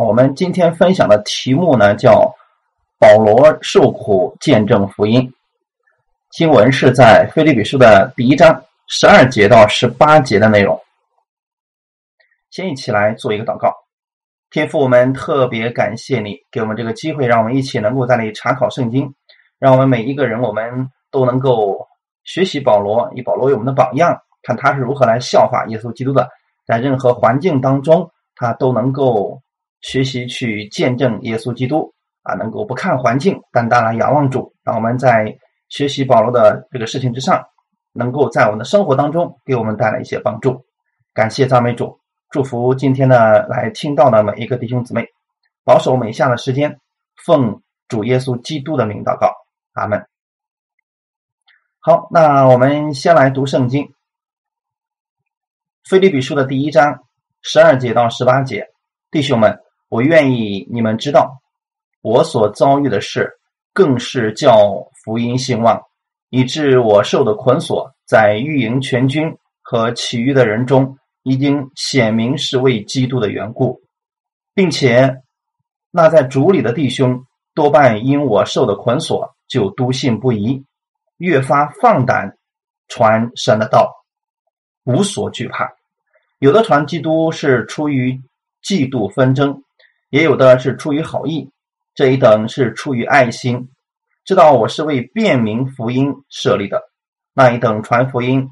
我们今天分享的题目呢叫“保罗受苦见证福音”。经文是在《腓立比书》的第一章十二节到十八节的内容。先一起来做一个祷告，天父，我们特别感谢你给我们这个机会，让我们一起能够在那里查考圣经，让我们每一个人我们都能够学习保罗，以保罗为我们的榜样，看他是如何来效法耶稣基督的，在任何环境当中。他都能够学习去见证耶稣基督啊，能够不看环境，单单来仰望主。让我们在学习保罗的这个事情之上，能够在我们的生活当中给我们带来一些帮助。感谢赞美主，祝福今天呢来听到的每一个弟兄姊妹，保守每下的时间，奉主耶稣基督的名祷告，阿门。好，那我们先来读圣经，《菲利比书》的第一章。十二节到十八节，弟兄们，我愿意你们知道，我所遭遇的事，更是叫福音兴旺，以致我受的捆锁，在御营全军和其余的人中，已经显明是为基督的缘故，并且那在主里的弟兄，多半因我受的捆锁，就笃信不疑，越发放胆传神的道，无所惧怕。有的传基督是出于嫉妒纷争，也有的是出于好意，这一等是出于爱心，知道我是为便民福音设立的；那一等传福音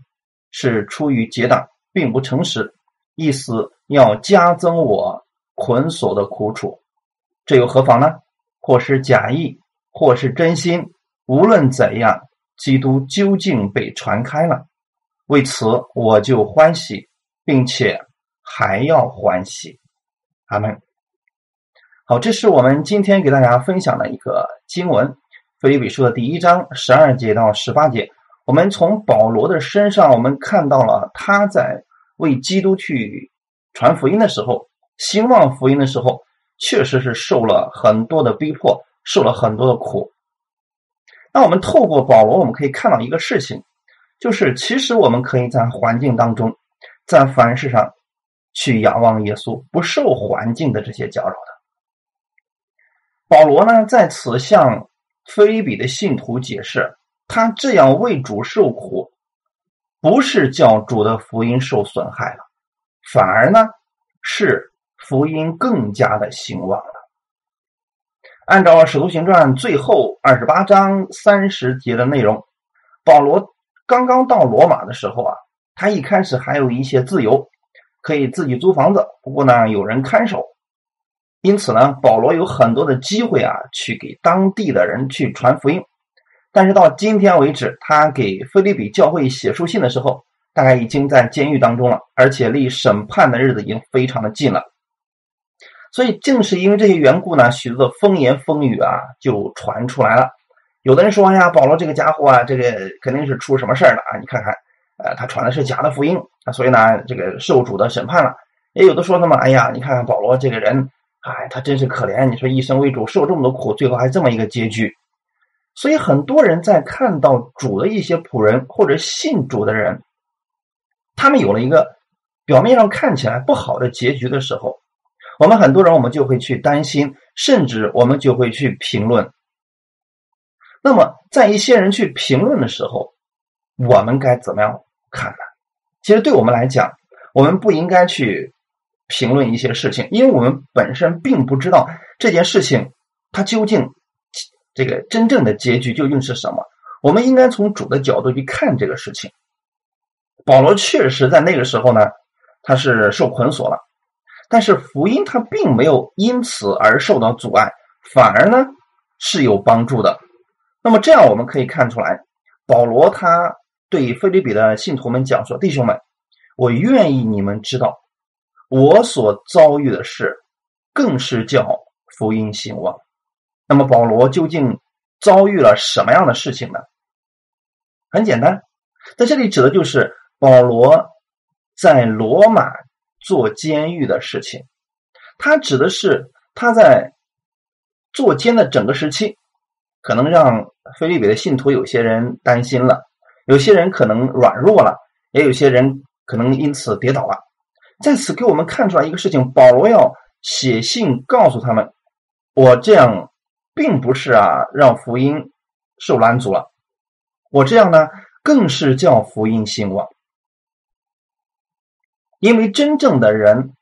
是出于结党，并不诚实，意思要加增我捆锁的苦楚，这又何妨呢？或是假意，或是真心，无论怎样，基督究竟被传开了，为此我就欢喜。并且还要欢喜，阿门。好，这是我们今天给大家分享的一个经文，《腓立比书》的第一章十二节到十八节。我们从保罗的身上，我们看到了他在为基督去传福音的时候，兴旺福音的时候，确实是受了很多的逼迫，受了很多的苦。那我们透过保罗，我们可以看到一个事情，就是其实我们可以在环境当中。在凡事上去仰望耶稣，不受环境的这些搅扰的。保罗呢，在此向菲比的信徒解释，他这样为主受苦，不是叫主的福音受损害了，反而呢，是福音更加的兴旺了。按照《使徒行传》最后二十八章三十节的内容，保罗刚刚到罗马的时候啊。他一开始还有一些自由，可以自己租房子，不过呢有人看守，因此呢保罗有很多的机会啊去给当地的人去传福音。但是到今天为止，他给菲利比教会写书信的时候，大概已经在监狱当中了，而且离审判的日子已经非常的近了。所以正是因为这些缘故呢，许多的风言风语啊就传出来了。有的人说呀，保罗这个家伙啊，这个肯定是出什么事儿了啊！你看看。呃，他传的是假的福音啊，所以呢，这个受主的审判了。也有的说那么，哎呀，你看看保罗这个人，哎，他真是可怜。你说一生为主受这么多苦，最后还这么一个结局。所以很多人在看到主的一些仆人或者信主的人，他们有了一个表面上看起来不好的结局的时候，我们很多人我们就会去担心，甚至我们就会去评论。那么，在一些人去评论的时候，我们该怎么样看呢？其实对我们来讲，我们不应该去评论一些事情，因为我们本身并不知道这件事情它究竟这个真正的结局究竟是什么。我们应该从主的角度去看这个事情。保罗确实在那个时候呢，他是受捆锁了，但是福音他并没有因此而受到阻碍，反而呢是有帮助的。那么这样我们可以看出来，保罗他。对菲律比的信徒们讲说：“弟兄们，我愿意你们知道，我所遭遇的事，更是叫福音兴旺。那么保罗究竟遭遇了什么样的事情呢？很简单，在这里指的就是保罗在罗马做监狱的事情。他指的是他在做监的整个时期，可能让菲利比的信徒有些人担心了。”有些人可能软弱了，也有些人可能因此跌倒了。在此给我们看出来一个事情：保罗要写信告诉他们，我这样并不是啊让福音受拦阻了，我这样呢更是叫福音兴旺。因为真正的人，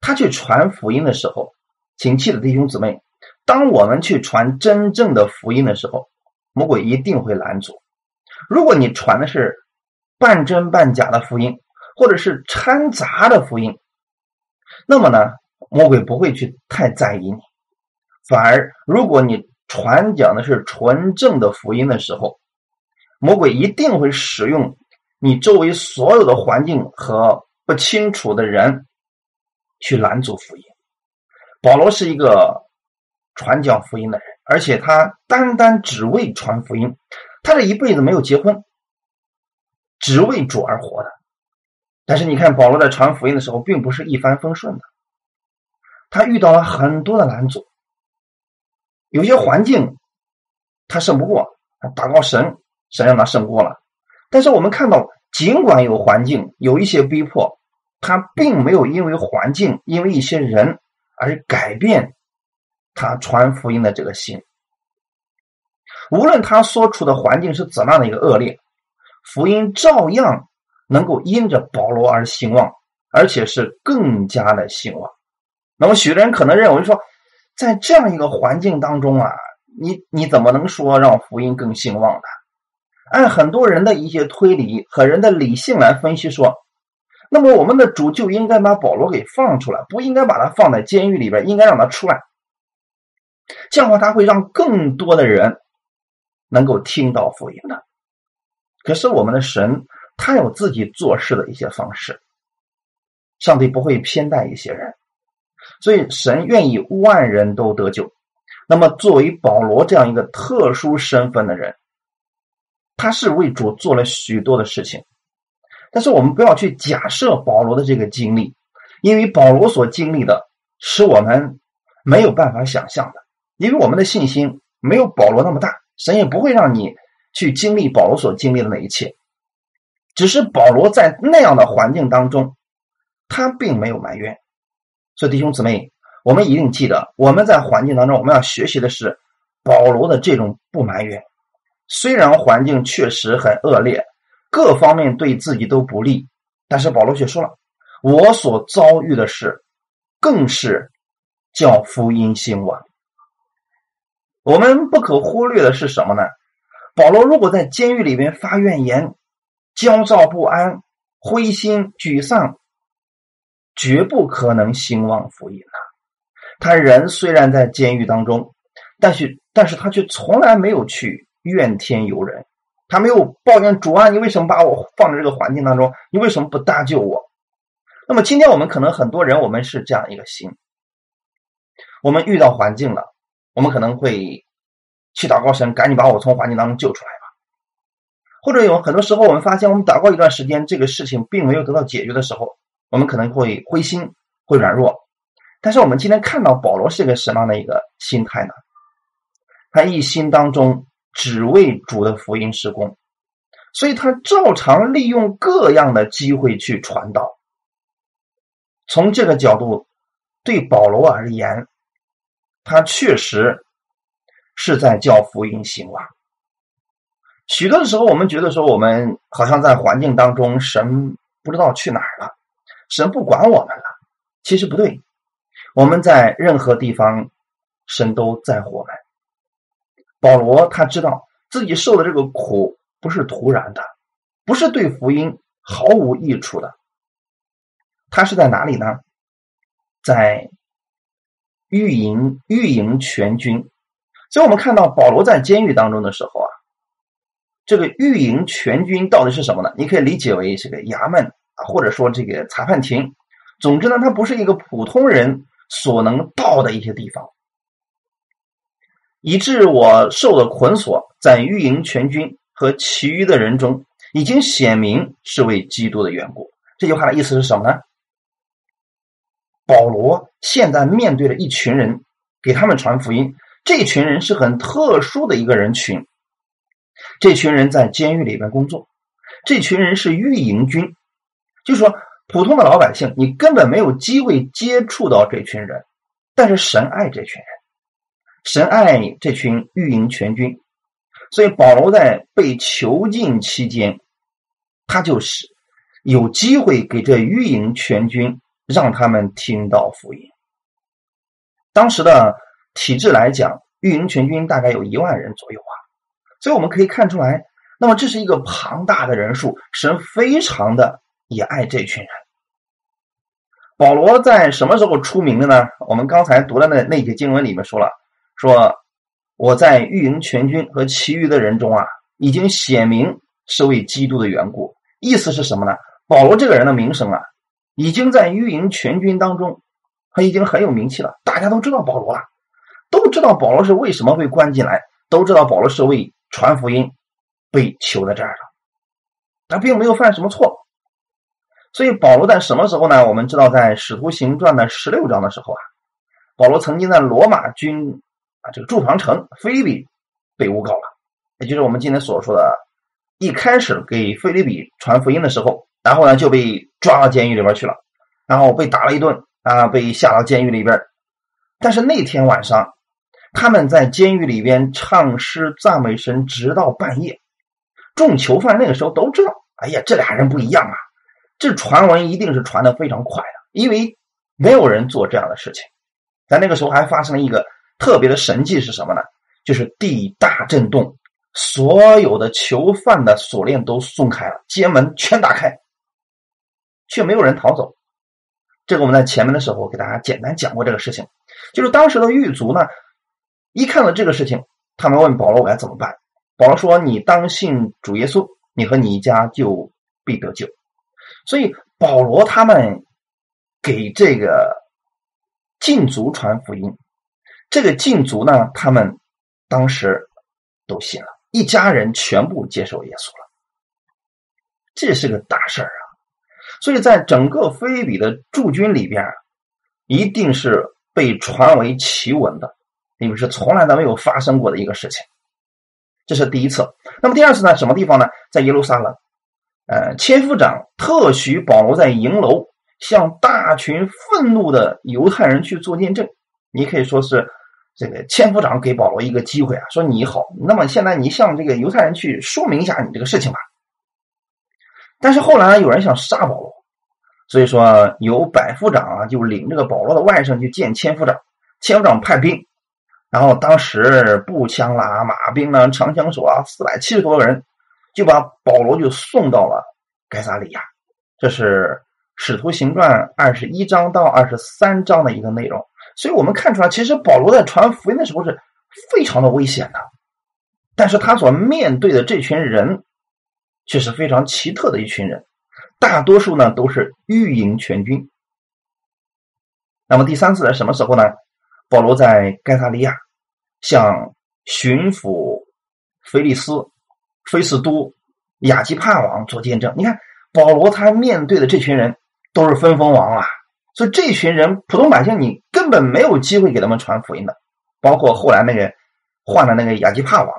他去传福音的时候，请记得弟兄姊妹，当我们去传真正的福音的时候，魔鬼一定会拦阻。如果你传的是半真半假的福音，或者是掺杂的福音，那么呢，魔鬼不会去太在意你。反而，如果你传讲的是纯正的福音的时候，魔鬼一定会使用你周围所有的环境和。不清楚的人去拦阻福音。保罗是一个传讲福音的人，而且他单单只为传福音。他这一辈子没有结婚，只为主而活的。但是你看，保罗在传福音的时候，并不是一帆风顺的。他遇到了很多的拦阻，有些环境他胜不过，祷告神，神让他胜过了。但是我们看到，尽管有环境，有一些逼迫。他并没有因为环境、因为一些人而改变他传福音的这个心。无论他所处的环境是怎样的一个恶劣，福音照样能够因着保罗而兴旺，而且是更加的兴旺。那么，许多人可能认为说，在这样一个环境当中啊，你你怎么能说让福音更兴旺呢？按很多人的一些推理和人的理性来分析说。那么，我们的主就应该把保罗给放出来，不应该把他放在监狱里边，应该让他出来。这样的话，他会让更多的人能够听到福音的。可是，我们的神他有自己做事的一些方式，上帝不会偏待一些人，所以神愿意万人都得救。那么，作为保罗这样一个特殊身份的人，他是为主做了许多的事情。但是我们不要去假设保罗的这个经历，因为保罗所经历的是我们没有办法想象的，因为我们的信心没有保罗那么大，神也不会让你去经历保罗所经历的那一切。只是保罗在那样的环境当中，他并没有埋怨。所以弟兄姊妹，我们一定记得，我们在环境当中，我们要学习的是保罗的这种不埋怨。虽然环境确实很恶劣。各方面对自己都不利，但是保罗却说了：“我所遭遇的事，更是叫福音兴旺。”我们不可忽略的是什么呢？保罗如果在监狱里边发怨言、焦躁不安、灰心沮丧，绝不可能兴旺福音呐。他人虽然在监狱当中，但是但是他却从来没有去怨天尤人。他没有抱怨主啊，你为什么把我放在这个环境当中？你为什么不搭救我？那么今天我们可能很多人，我们是这样一个心：我们遇到环境了，我们可能会去祷告神，赶紧把我从环境当中救出来。或者有很多时候，我们发现我们祷告一段时间，这个事情并没有得到解决的时候，我们可能会灰心，会软弱。但是我们今天看到保罗是一个什么样的一个心态呢？他一心当中。只为主的福音施工，所以他照常利用各样的机会去传道。从这个角度，对保罗而言，他确实是在叫福音兴旺。许多的时候，我们觉得说，我们好像在环境当中，神不知道去哪儿了，神不管我们了。其实不对，我们在任何地方，神都在乎我们。保罗他知道自己受的这个苦不是突然的，不是对福音毫无益处的。他是在哪里呢？在御营御营全军。所以我们看到保罗在监狱当中的时候啊，这个御营全军到底是什么呢？你可以理解为这个衙门啊，或者说这个裁判庭。总之呢，它不是一个普通人所能到的一些地方。以致我受了捆锁，在御营全军和其余的人中，已经显明是为基督的缘故。这句话的意思是什么呢？保罗现在面对了一群人，给他们传福音。这群人是很特殊的一个人群。这群人在监狱里边工作，这群人是御营军，就说普通的老百姓，你根本没有机会接触到这群人。但是神爱这群人，神爱这群御营全军，所以保罗在被囚禁期间，他就是有机会给这御营全军让他们听到福音。当时的体制来讲，御营全军大概有一万人左右啊，所以我们可以看出来，那么这是一个庞大的人数，神非常的也爱这群人。保罗在什么时候出名的呢？我们刚才读的那那节经文里面说了，说我在御营全军和其余的人中啊，已经显明是为基督的缘故。意思是什么呢？保罗这个人的名声啊，已经在御营全军当中，他已经很有名气了。大家都知道保罗了，都知道保罗是为什么被关进来，都知道保罗是为传福音被囚在这儿了，他并没有犯什么错。所以保罗在什么时候呢？我们知道，在《使徒行传》的十六章的时候啊，保罗曾经在罗马军啊这个驻防城菲利比被诬告了，也就是我们今天所说的，一开始给菲利比传福音的时候，然后呢就被抓到监狱里边去了，然后被打了一顿啊，被下到监狱里边。但是那天晚上，他们在监狱里边唱诗赞美神，直到半夜。众囚犯那个时候都知道，哎呀，这俩人不一样啊。这传闻一定是传的非常快的，因为没有人做这样的事情。在那个时候还发生了一个特别的神迹是什么呢？就是地大震动，所有的囚犯的锁链都松开了，监门全打开，却没有人逃走。这个我们在前面的时候给大家简单讲过这个事情，就是当时的狱卒呢，一看到这个事情，他们问保罗我该怎么办？保罗说：“你当信主耶稣，你和你一家就必得救。”所以保罗他们给这个禁足传福音，这个禁足呢，他们当时都信了，一家人全部接受耶稣了，这是个大事儿啊！所以在整个菲利比的驻军里边，一定是被传为奇闻的，你们是从来都没有发生过的一个事情。这是第一次。那么第二次呢？什么地方呢？在耶路撒冷。呃，千夫长特许保罗在营楼向大群愤怒的犹太人去做见证。你可以说是这个千夫长给保罗一个机会啊，说你好，那么现在你向这个犹太人去说明一下你这个事情吧。但是后来有人想杀保罗，所以说由百夫长啊就领这个保罗的外甥去见千夫长，千夫长派兵，然后当时步枪啦、马兵啦、长枪手啊，四百七十多个人。就把保罗就送到了该萨利亚，这是《使徒行传》二十一章到二十三章的一个内容。所以我们看出来，其实保罗在传福音的时候是非常的危险的，但是他所面对的这群人却是非常奇特的一群人，大多数呢都是御营全军。那么第三次在什么时候呢？保罗在盖萨利亚向巡抚菲利斯。菲斯都、亚基帕王做见证。你看，保罗他面对的这群人都是分封王啊，所以这群人普通百姓你根本没有机会给他们传福音的。包括后来那个换了那个亚基帕王，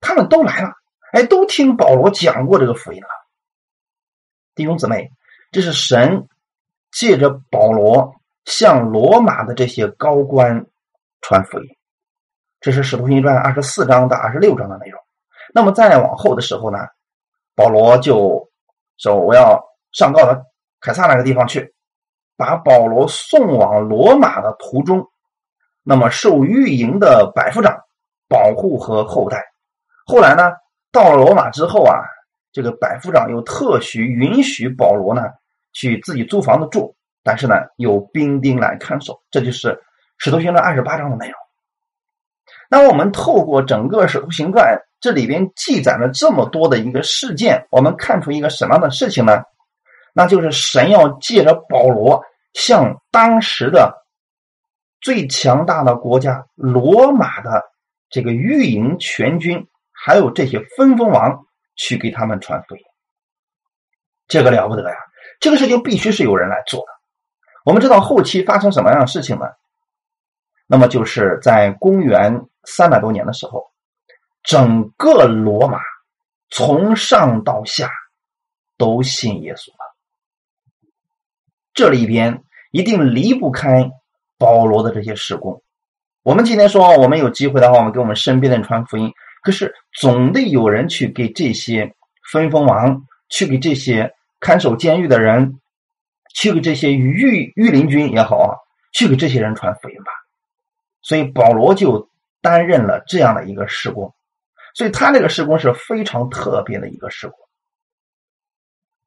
他们都来了，哎，都听保罗讲过这个福音了。弟兄姊妹，这是神借着保罗向罗马的这些高官传福音。这是《使徒行传》二十四章到二十六章的内容。那么再往后的时候呢，保罗就说：“我要上告到凯撒那个地方去，把保罗送往罗马的途中，那么受御营的百夫长保护和后代。后来呢，到了罗马之后啊，这个百夫长又特许允许保罗呢去自己租房子住，但是呢有兵丁来看守。这就是《使徒行传》二十八章的内容。那我们透过整个《使徒行传》。这里边记载了这么多的一个事件，我们看出一个什么样的事情呢？那就是神要借着保罗向当时的最强大的国家罗马的这个御营全军，还有这些分封王去给他们传福音。这个了不得呀！这个事情必须是有人来做的。我们知道后期发生什么样的事情呢？那么就是在公元三百多年的时候。整个罗马从上到下都信耶稣了，这里边一定离不开保罗的这些事工。我们今天说，我们有机会的话，我们给我们身边的人传福音。可是总得有人去给这些分封王，去给这些看守监狱的人，去给这些御御林军也好啊，去给这些人传福音吧。所以保罗就担任了这样的一个事工，所以他那个事工是非常特别的一个事工。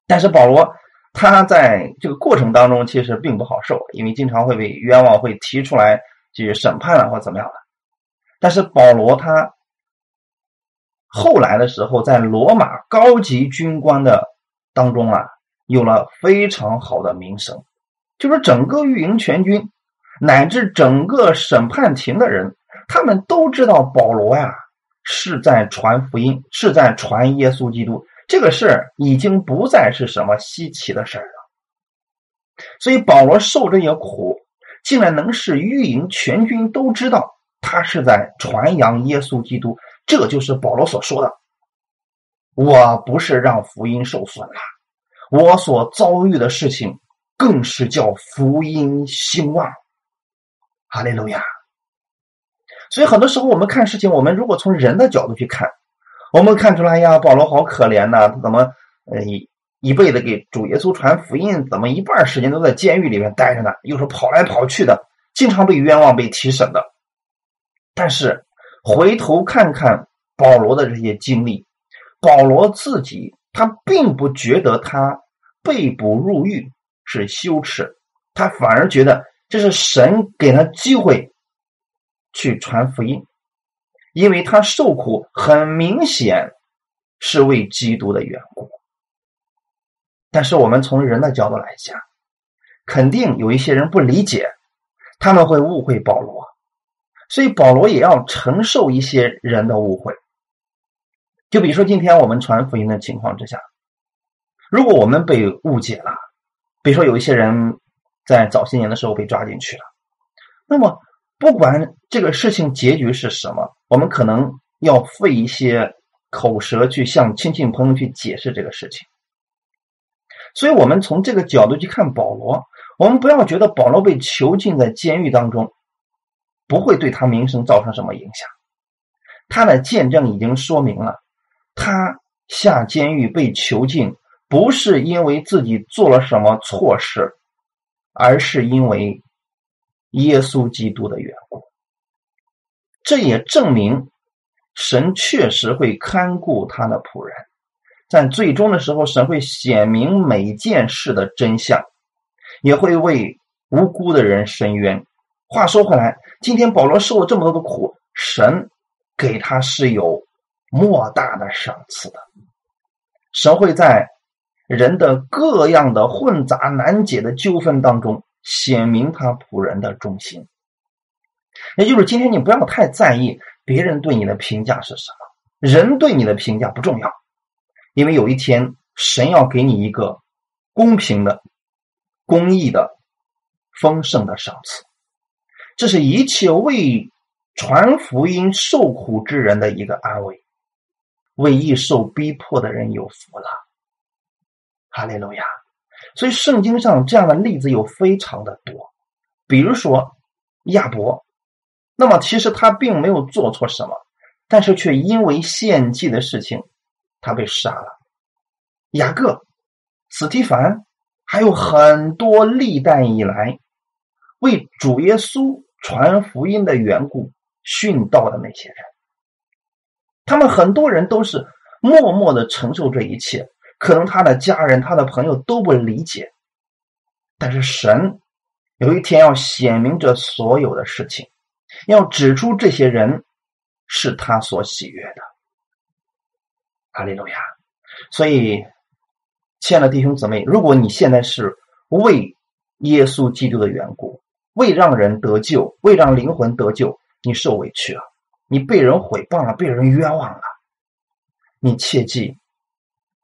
但是保罗他在这个过程当中其实并不好受，因为经常会被冤枉，会提出来去审判了或怎么样的。但是保罗他后来的时候，在罗马高级军官的当中啊，有了非常好的名声，就是整个御营全军乃至整个审判庭的人，他们都知道保罗呀是在传福音，是在传耶稣基督。这个事儿已经不再是什么稀奇的事儿了，所以保罗受这些苦，竟然能使御营全军都知道他是在传扬耶稣基督。这就是保罗所说的：“我不是让福音受损了，我所遭遇的事情更是叫福音兴旺。”哈利路亚。所以很多时候我们看事情，我们如果从人的角度去看。我们看出来呀，保罗好可怜呐！他怎么呃一一辈子给主耶稣传福音，怎么一半时间都在监狱里面待着呢？又是跑来跑去的，经常被冤枉、被提审的。但是回头看看保罗的这些经历，保罗自己他并不觉得他被捕入狱是羞耻，他反而觉得这是神给他机会去传福音。因为他受苦，很明显是为基督的缘故。但是我们从人的角度来讲，肯定有一些人不理解，他们会误会保罗，所以保罗也要承受一些人的误会。就比如说今天我们传福音的情况之下，如果我们被误解了，比如说有一些人在早些年的时候被抓进去了，那么。不管这个事情结局是什么，我们可能要费一些口舌去向亲戚朋友去解释这个事情。所以，我们从这个角度去看保罗，我们不要觉得保罗被囚禁在监狱当中不会对他名声造成什么影响。他的见证已经说明了，他下监狱被囚禁不是因为自己做了什么错事，而是因为。耶稣基督的缘故，这也证明神确实会看顾他的仆人，在最终的时候，神会显明每件事的真相，也会为无辜的人伸冤。话说回来，今天保罗受了这么多的苦，神给他是有莫大的赏赐的。神会在人的各样的混杂难解的纠纷当中。显明他仆人的忠心，也就是今天你不要太在意别人对你的评价是什么，人对你的评价不重要，因为有一天神要给你一个公平的、公义的、丰盛的赏赐，这是一切为传福音受苦之人的一个安慰，为易受逼迫的人有福了，哈利路亚。所以圣经上这样的例子有非常的多，比如说亚伯，那么其实他并没有做错什么，但是却因为献祭的事情，他被杀了。雅各、斯提凡，还有很多历代以来为主耶稣传福音的缘故殉道的那些人，他们很多人都是默默的承受这一切。可能他的家人、他的朋友都不理解，但是神有一天要显明这所有的事情，要指出这些人是他所喜悦的。哈利路亚！所以，亲爱的弟兄姊妹，如果你现在是为耶稣基督的缘故，为让人得救，为让灵魂得救，你受委屈了，你被人毁谤了，被人冤枉了，你切记。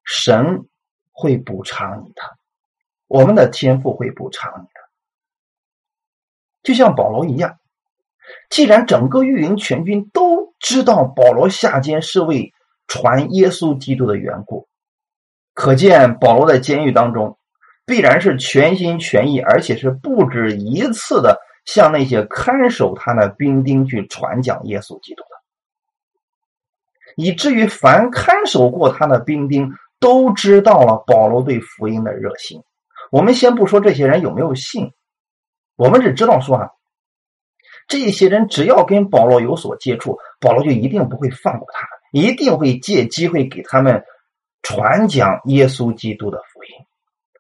神会补偿你的，我们的天赋会补偿你的，就像保罗一样。既然整个御营全军都知道保罗下监是为传耶稣基督的缘故，可见保罗在监狱当中必然是全心全意，而且是不止一次的向那些看守他的兵丁去传讲耶稣基督的，以至于凡看守过他的兵丁都知道了保罗对福音的热心。我们先不说这些人有没有信，我们只知道说啊，这些人只要跟保罗有所接触，保罗就一定不会放过他，一定会借机会给他们传讲耶稣基督的福音。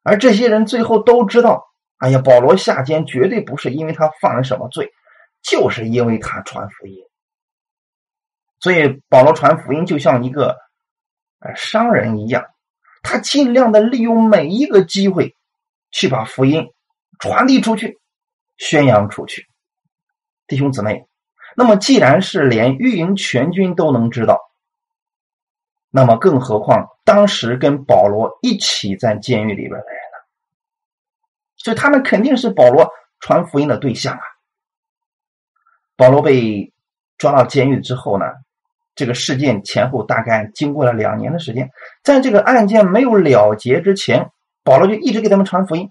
而这些人最后都知道。哎呀，保罗下监绝对不是因为他犯了什么罪，就是因为他传福音。所以保罗传福音就像一个呃商人一样，他尽量的利用每一个机会去把福音传递出去、宣扬出去。弟兄姊妹，那么既然是连御营全军都能知道，那么更何况当时跟保罗一起在监狱里边的人。所以他们肯定是保罗传福音的对象啊。保罗被抓到监狱之后呢，这个事件前后大概经过了两年的时间，在这个案件没有了结之前，保罗就一直给他们传福音。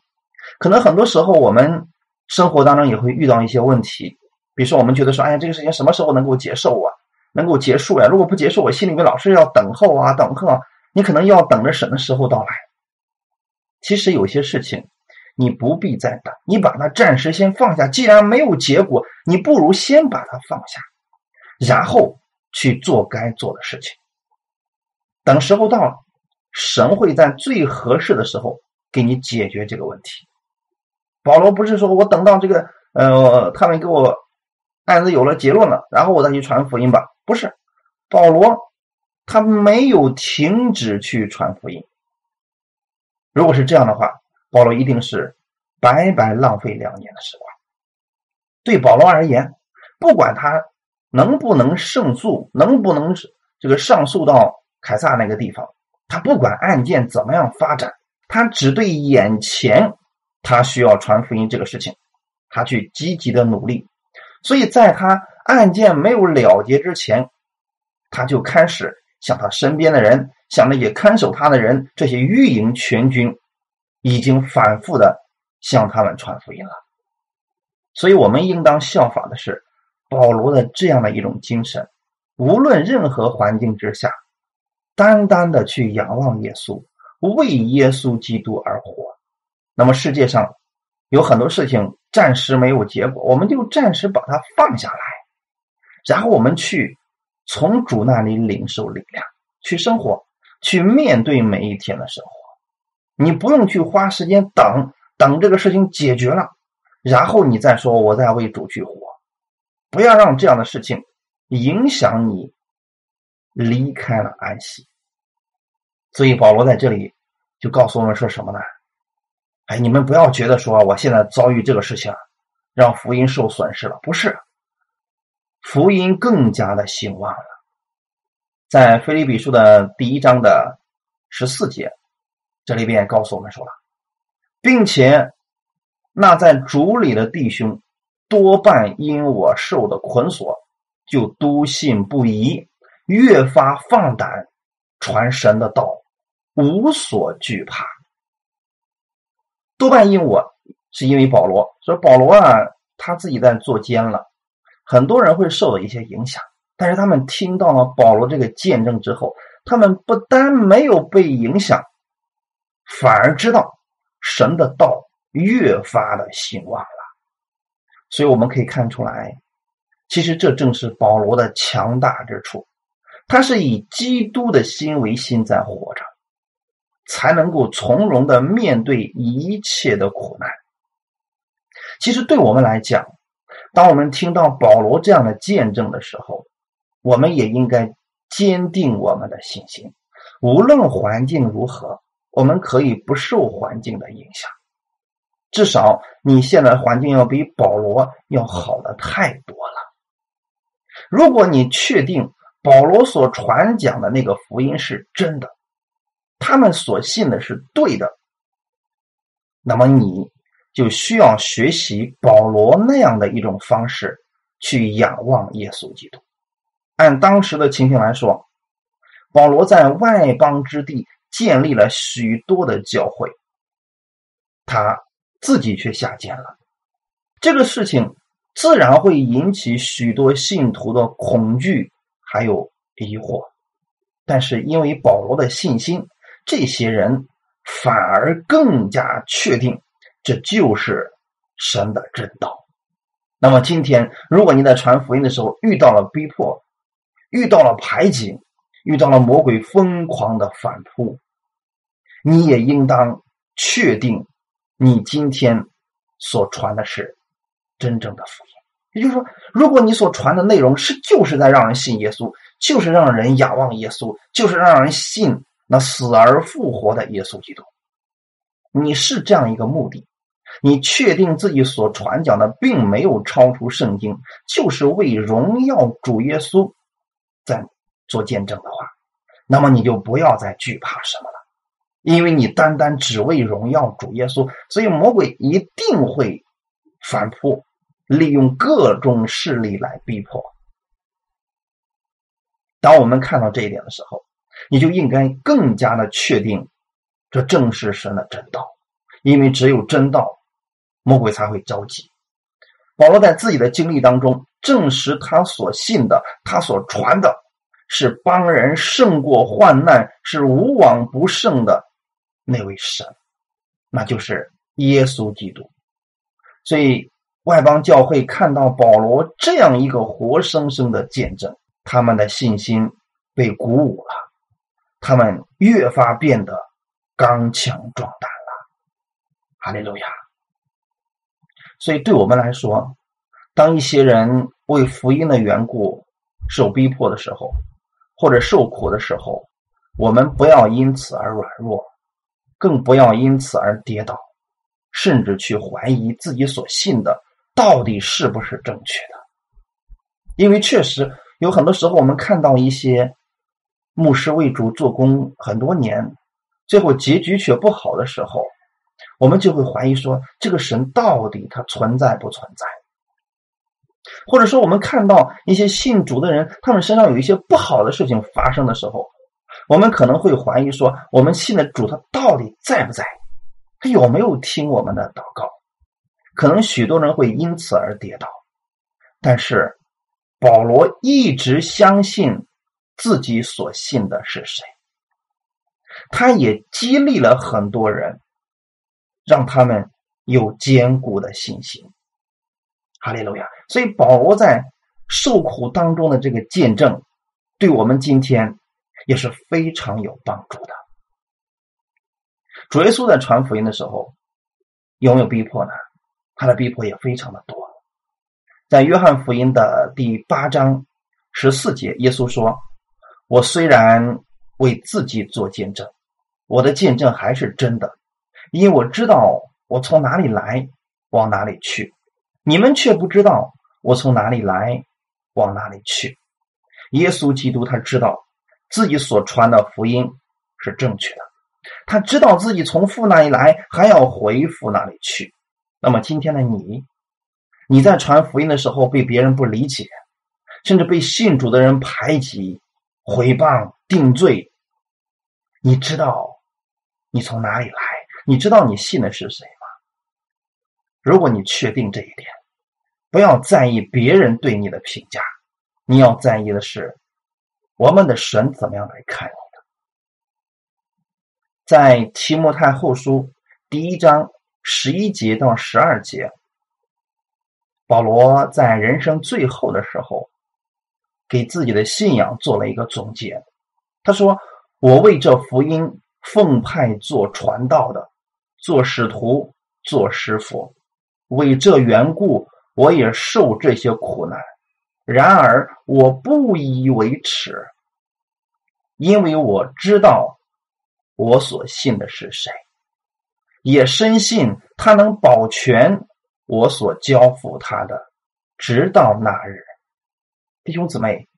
可能很多时候我们生活当中也会遇到一些问题，比如说我们觉得说，哎呀，这个事情什么时候能够结束啊？能够结束呀？如果不结束，我心里面老是要等候啊，等候。啊。你可能要等着什么时候到来？其实有些事情。你不必再等，你把它暂时先放下。既然没有结果，你不如先把它放下，然后去做该做的事情。等时候到了，神会在最合适的时候给你解决这个问题。保罗不是说我等到这个呃，他们给我案子有了结论了，然后我再去传福音吧？不是，保罗他没有停止去传福音。如果是这样的话。保罗一定是白白浪费两年的时光。对保罗而言，不管他能不能胜诉，能不能这个上诉到凯撒那个地方，他不管案件怎么样发展，他只对眼前他需要传福音这个事情，他去积极的努力。所以在他案件没有了结之前，他就开始向他身边的人，向那些看守他的人，这些御营全军。已经反复的向他们传福音了，所以我们应当效法的是保罗的这样的一种精神，无论任何环境之下，单单的去仰望耶稣，为耶稣基督而活。那么世界上有很多事情暂时没有结果，我们就暂时把它放下来，然后我们去从主那里领受力量，去生活，去面对每一天的生活。你不用去花时间等等这个事情解决了，然后你再说我再为主去活，不要让这样的事情影响你离开了安息。所以保罗在这里就告诉我们说什么呢？哎，你们不要觉得说我现在遭遇这个事情，让福音受损失了，不是，福音更加的兴旺了。在腓立比书的第一章的十四节。这里边告诉我们说了，并且那在主里的弟兄多半因我受的捆锁，就笃信不疑，越发放胆传神的道，无所惧怕。多半因我是因为保罗，说保罗啊，他自己在做监了，很多人会受到一些影响，但是他们听到了保罗这个见证之后，他们不单没有被影响。反而知道神的道越发的兴旺了，所以我们可以看出来，其实这正是保罗的强大之处。他是以基督的心为心在活着，才能够从容的面对一切的苦难。其实对我们来讲，当我们听到保罗这样的见证的时候，我们也应该坚定我们的信心，无论环境如何。我们可以不受环境的影响，至少你现在环境要比保罗要好的太多了。如果你确定保罗所传讲的那个福音是真的，他们所信的是对的，那么你就需要学习保罗那样的一种方式去仰望耶稣基督。按当时的情形来说，保罗在外邦之地。建立了许多的教会，他自己却下贱了。这个事情自然会引起许多信徒的恐惧还有疑惑。但是因为保罗的信心，这些人反而更加确定这就是神的真道。那么今天，如果你在传福音的时候遇到了逼迫，遇到了排挤，遇到了魔鬼疯狂的反扑，你也应当确定，你今天所传的是真正的福音。也就是说，如果你所传的内容是就是在让人信耶稣，就是让人仰望耶稣，就是让人信那死而复活的耶稣基督，你是这样一个目的。你确定自己所传讲的并没有超出圣经，就是为荣耀主耶稣在做见证的话，那么你就不要再惧怕什么了，因为你单单只为荣耀主耶稣，所以魔鬼一定会反扑，利用各种势力来逼迫。当我们看到这一点的时候，你就应该更加的确定，这正是神的真道，因为只有真道。魔鬼才会着急。保罗在自己的经历当中证实，他所信的，他所传的，是帮人胜过患难，是无往不胜的那位神，那就是耶稣基督。所以，外邦教会看到保罗这样一个活生生的见证，他们的信心被鼓舞了，他们越发变得刚强壮胆了。哈利路亚。所以，对我们来说，当一些人为福音的缘故受逼迫的时候，或者受苦的时候，我们不要因此而软弱，更不要因此而跌倒，甚至去怀疑自己所信的到底是不是正确的。因为确实有很多时候，我们看到一些牧师为主做工很多年，最后结局却不好的时候。我们就会怀疑说，这个神到底他存在不存在？或者说，我们看到一些信主的人，他们身上有一些不好的事情发生的时候，我们可能会怀疑说，我们信的主他到底在不在？他有没有听我们的祷告？可能许多人会因此而跌倒。但是保罗一直相信自己所信的是谁，他也激励了很多人。让他们有坚固的信心，哈利路亚！所以保罗在受苦当中的这个见证，对我们今天也是非常有帮助的。主耶稣在传福音的时候有没有逼迫呢？他的逼迫也非常的多。在约翰福音的第八章十四节，耶稣说：“我虽然为自己做见证，我的见证还是真的。”因为我知道我从哪里来，往哪里去，你们却不知道我从哪里来，往哪里去。耶稣基督他知道自己所传的福音是正确的，他知道自己从父那里来，还要回父那里去。那么今天的你，你在传福音的时候被别人不理解，甚至被信主的人排挤、毁谤、定罪，你知道你从哪里来？你知道你信的是谁吗？如果你确定这一点，不要在意别人对你的评价，你要在意的是我们的神怎么样来看你的。在提摩太后书第一章十一节到十二节，保罗在人生最后的时候，给自己的信仰做了一个总结。他说：“我为这福音奉派做传道的。”做使徒，做师傅，为这缘故，我也受这些苦难。然而我不以为耻，因为我知道我所信的是谁，也深信他能保全我所交付他的，直到那日。弟兄姊妹，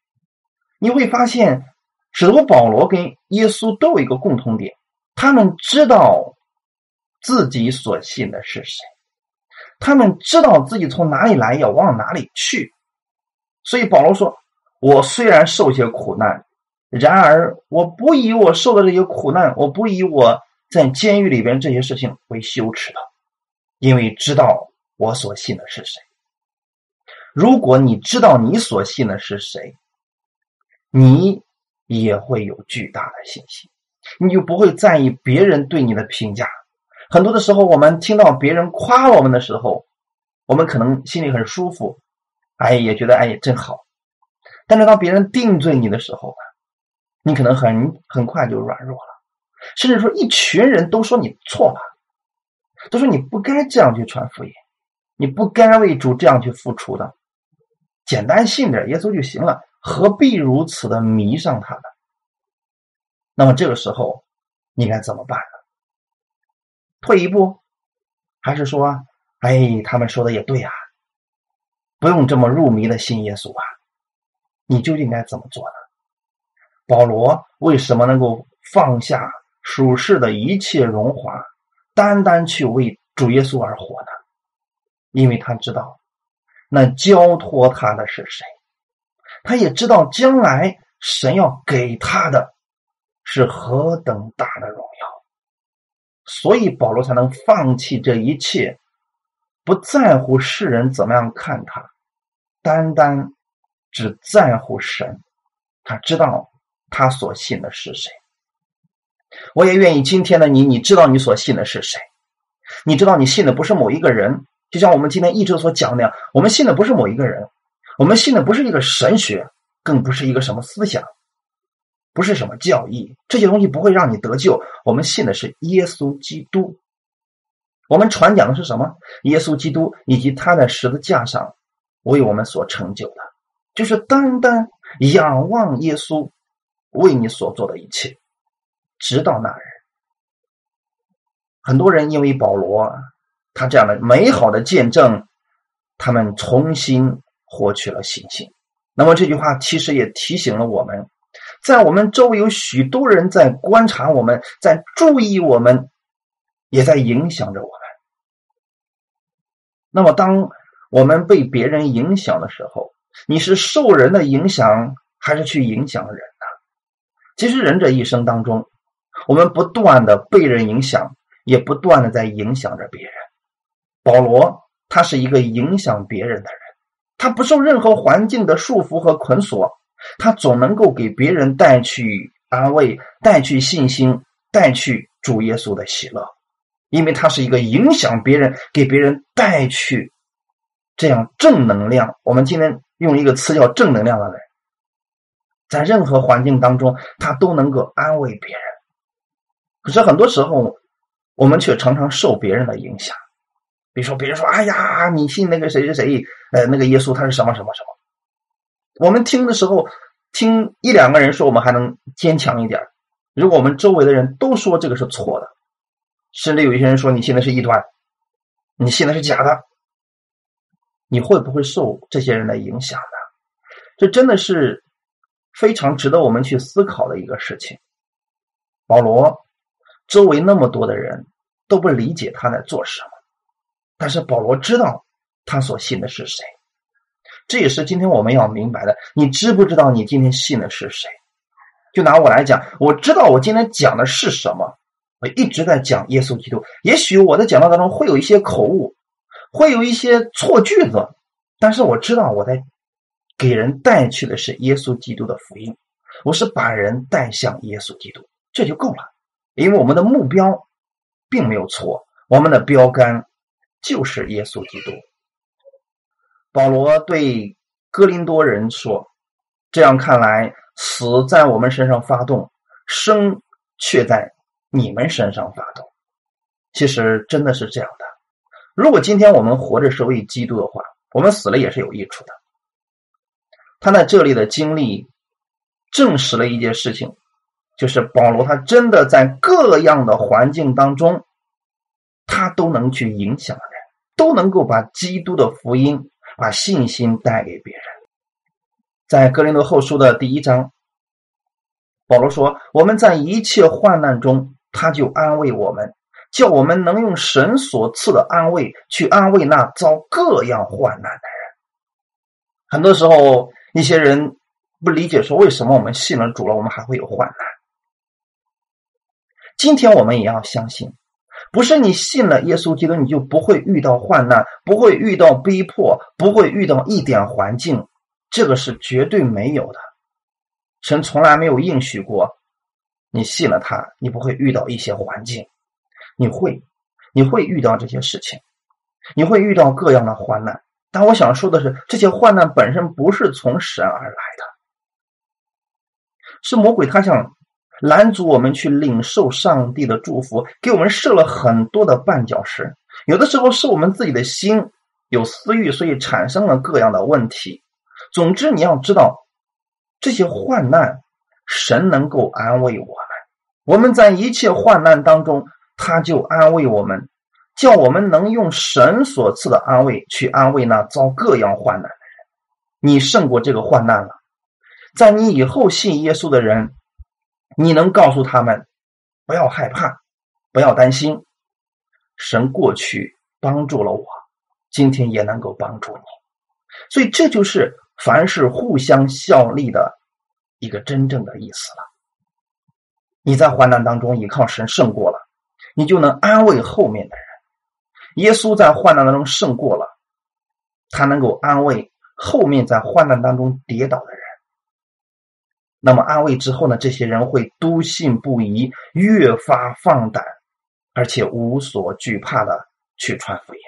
你会发现，使徒保罗跟耶稣都有一个共同点，他们知道。自己所信的是谁？他们知道自己从哪里来，要往哪里去。所以保罗说：“我虽然受些苦难，然而我不以我受的这些苦难，我不以我在监狱里边这些事情为羞耻的，因为知道我所信的是谁。”如果你知道你所信的是谁，你也会有巨大的信心，你就不会在意别人对你的评价。很多的时候，我们听到别人夸我们的时候，我们可能心里很舒服，哎，也觉得哎真好。但是当别人定罪你的时候，你可能很很快就软弱了，甚至说一群人都说你错了，都说你不该这样去传福音，你不该为主这样去付出的，简单信点耶稣就行了，何必如此的迷上他呢？那么这个时候你该怎么办呢？退一步，还是说，哎，他们说的也对啊，不用这么入迷的信耶稣啊？你究竟该怎么做呢？保罗为什么能够放下属世的一切荣华，单单去为主耶稣而活呢？因为他知道，那交托他的是谁，他也知道将来神要给他的是何等大的荣耀，所以保罗才能放弃这一切，不在乎世人怎么样看他，单单。只在乎神，他知道他所信的是谁。我也愿意今天的你，你知道你所信的是谁？你知道你信的不是某一个人，就像我们今天一直所讲那样，我们信的不是某一个人，我们信的不是一个神学，更不是一个什么思想，不是什么教义，这些东西不会让你得救。我们信的是耶稣基督。我们传讲的是什么？耶稣基督以及他在十字架上为我们所成就的。就是单单仰望耶稣为你所做的一切，直到那日。很多人因为保罗他这样的美好的见证，他们重新获取了信心。那么这句话其实也提醒了我们，在我们周围有许多人在观察我们，在注意我们，也在影响着我们。那么当我们被别人影响的时候，你是受人的影响，还是去影响人呢？其实人这一生当中，我们不断的被人影响，也不断的在影响着别人。保罗他是一个影响别人的人，他不受任何环境的束缚和捆锁，他总能够给别人带去安慰，带去信心，带去主耶稣的喜乐，因为他是一个影响别人，给别人带去这样正能量。我们今天。用一个词叫正能量的人，在任何环境当中，他都能够安慰别人。可是很多时候，我们却常常受别人的影响。比如说，别人说：“哎呀，你信那个谁谁谁，呃，那个耶稣他是什么什么什么。”我们听的时候，听一两个人说，我们还能坚强一点。如果我们周围的人都说这个是错的，甚至有一些人说你信的是异端，你信的是假的。你会不会受这些人的影响呢？这真的是非常值得我们去思考的一个事情。保罗周围那么多的人都不理解他在做什么，但是保罗知道他所信的是谁。这也是今天我们要明白的。你知不知道你今天信的是谁？就拿我来讲，我知道我今天讲的是什么。我一直在讲耶稣基督。也许我的讲道当中会有一些口误。会有一些错句子，但是我知道我在给人带去的是耶稣基督的福音，我是把人带向耶稣基督，这就够了。因为我们的目标并没有错，我们的标杆就是耶稣基督。保罗对哥林多人说：“这样看来，死在我们身上发动，生却在你们身上发动。其实真的是这样的。”如果今天我们活着是为基督的话，我们死了也是有益处的。他在这里的经历证实了一件事情，就是保罗他真的在各样的环境当中，他都能去影响人，都能够把基督的福音、把信心带给别人。在格林多后书的第一章，保罗说：“我们在一切患难中，他就安慰我们。”叫我们能用神所赐的安慰去安慰那遭各样患难的人。很多时候，一些人不理解说，为什么我们信了主了，我们还会有患难？今天我们也要相信，不是你信了耶稣基督，你就不会遇到患难，不会遇到逼迫，不会遇到一点环境，这个是绝对没有的。神从来没有应许过，你信了他，你不会遇到一些环境，你会，你会遇到这些事情，你会遇到各样的患难。但我想说的是，这些患难本身不是从神而来的，是魔鬼他想。拦阻我们去领受上帝的祝福，给我们设了很多的绊脚石。有的时候是我们自己的心有私欲，所以产生了各样的问题。总之，你要知道这些患难，神能够安慰我们。我们在一切患难当中，他就安慰我们，叫我们能用神所赐的安慰去安慰那遭各样患难的人。你胜过这个患难了，在你以后信耶稣的人。你能告诉他们不要害怕，不要担心，神过去帮助了我，今天也能够帮助你，所以这就是凡是互相效力的一个真正的意思了。你在患难当中依靠神胜过了，你就能安慰后面的人。耶稣在患难当中胜过了，他能够安慰后面在患难当中跌倒的人。那么安慰之后呢？这些人会笃信不疑，越发放胆，而且无所惧怕的去传福音，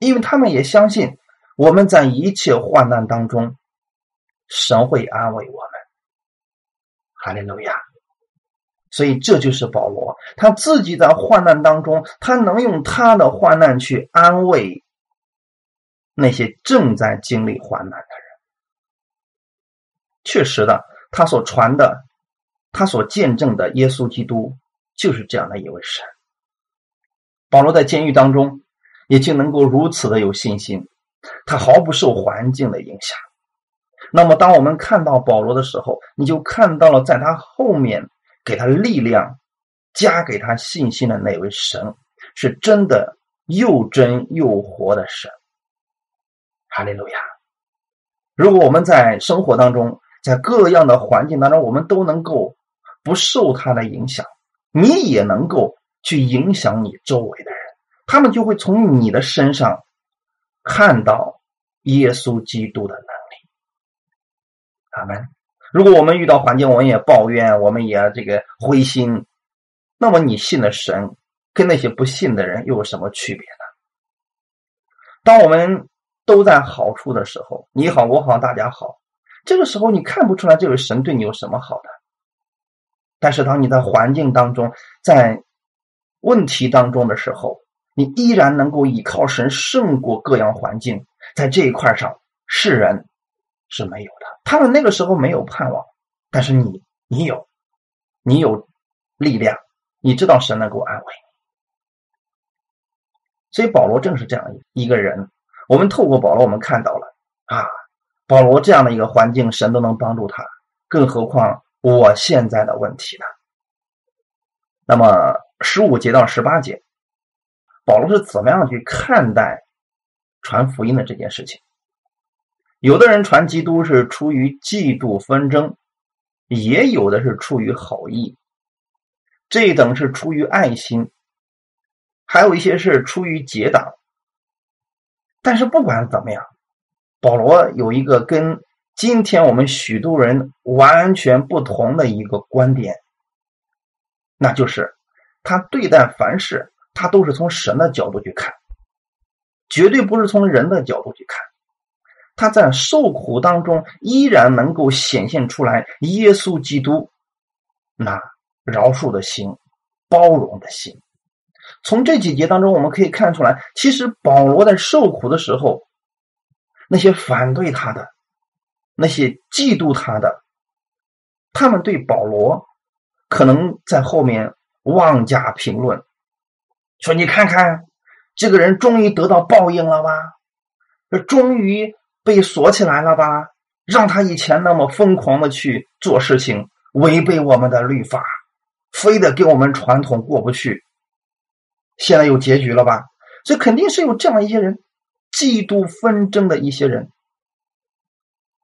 因为他们也相信我们在一切患难当中，神会安慰我们。哈利路亚！所以这就是保罗他自己在患难当中，他能用他的患难去安慰那些正在经历患难的人。确实的。他所传的，他所见证的耶稣基督就是这样的一位神。保罗在监狱当中也就能够如此的有信心，他毫不受环境的影响。那么，当我们看到保罗的时候，你就看到了在他后面给他力量、加给他信心的那位神，是真的又真又活的神。哈利路亚！如果我们在生活当中，在各样的环境当中，我们都能够不受他的影响，你也能够去影响你周围的人，他们就会从你的身上看到耶稣基督的能力。阿门。如果我们遇到环境，我们也抱怨，我们也这个灰心，那么你信的神跟那些不信的人又有什么区别呢？当我们都在好处的时候，你好，我好，大家好。这个时候你看不出来这位神对你有什么好的，但是当你在环境当中，在问题当中的时候，你依然能够依靠神胜过各样环境，在这一块上世人是没有的。他们那个时候没有盼望，但是你你有，你有力量，你知道神能够安慰你。所以保罗正是这样一个人。我们透过保罗，我们看到了啊。保罗这样的一个环境，神都能帮助他，更何况我现在的问题呢？那么十五节到十八节，保罗是怎么样去看待传福音的这件事情？有的人传基督是出于嫉妒纷争，也有的是出于好意，这等是出于爱心，还有一些是出于结党。但是不管怎么样。保罗有一个跟今天我们许多人完全不同的一个观点，那就是他对待凡事，他都是从神的角度去看，绝对不是从人的角度去看。他在受苦当中依然能够显现出来耶稣基督那饶恕的心、包容的心。从这几节当中，我们可以看出来，其实保罗在受苦的时候。那些反对他的，那些嫉妒他的，他们对保罗可能在后面妄加评论，说：“你看看，这个人终于得到报应了吧？终于被锁起来了吧？让他以前那么疯狂的去做事情，违背我们的律法，非得跟我们传统过不去，现在有结局了吧？这肯定是有这样一些人。”嫉妒纷争的一些人，